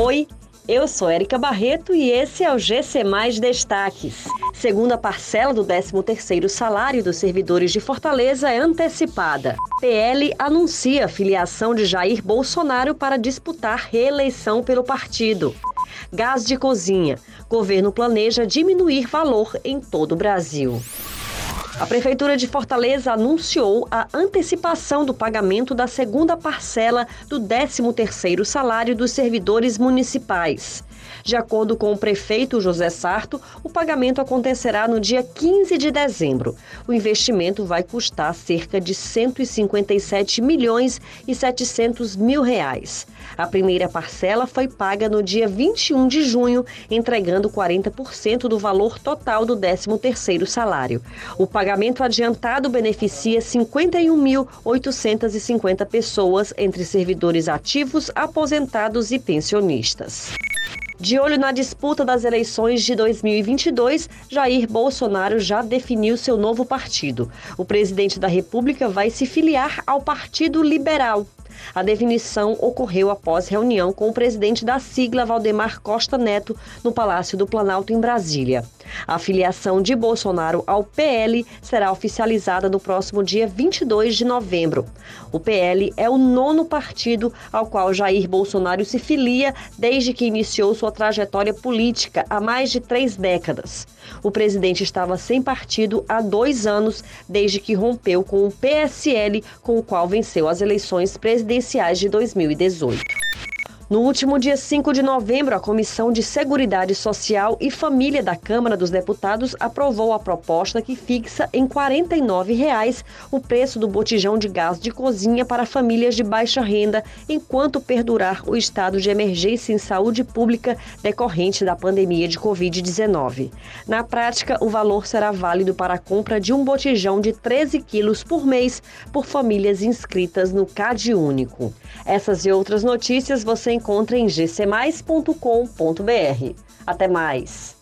Oi, eu sou Érica Barreto e esse é o GC Mais Destaques. Segunda parcela do 13º salário dos servidores de Fortaleza é antecipada. PL anuncia filiação de Jair Bolsonaro para disputar reeleição pelo partido. Gás de cozinha. Governo planeja diminuir valor em todo o Brasil. A Prefeitura de Fortaleza anunciou a antecipação do pagamento da segunda parcela do 13º salário dos servidores municipais. De acordo com o prefeito José Sarto, o pagamento acontecerá no dia 15 de dezembro. O investimento vai custar cerca de 157 milhões e 700 mil reais. A primeira parcela foi paga no dia 21 de junho, entregando 40% do valor total do 13º salário. O pagamento adiantado beneficia 51.850 pessoas entre servidores ativos, aposentados e pensionistas. De olho na disputa das eleições de 2022, Jair Bolsonaro já definiu seu novo partido. O presidente da República vai se filiar ao Partido Liberal. A definição ocorreu após reunião com o presidente da sigla, Valdemar Costa Neto, no Palácio do Planalto, em Brasília. A filiação de Bolsonaro ao PL será oficializada no próximo dia 22 de novembro. O PL é o nono partido ao qual Jair Bolsonaro se filia desde que iniciou sua trajetória política há mais de três décadas. O presidente estava sem partido há dois anos, desde que rompeu com o PSL, com o qual venceu as eleições presidenciais de 2018. No último dia 5 de novembro, a Comissão de Seguridade Social e Família da Câmara dos Deputados aprovou a proposta que fixa em 49 reais o preço do botijão de gás de cozinha para famílias de baixa renda, enquanto perdurar o estado de emergência em saúde pública decorrente da pandemia de Covid-19. Na prática, o valor será válido para a compra de um botijão de 13 quilos por mês por famílias inscritas no CAD Único. Essas e outras notícias você encontra em gcmais.com.br. Até mais!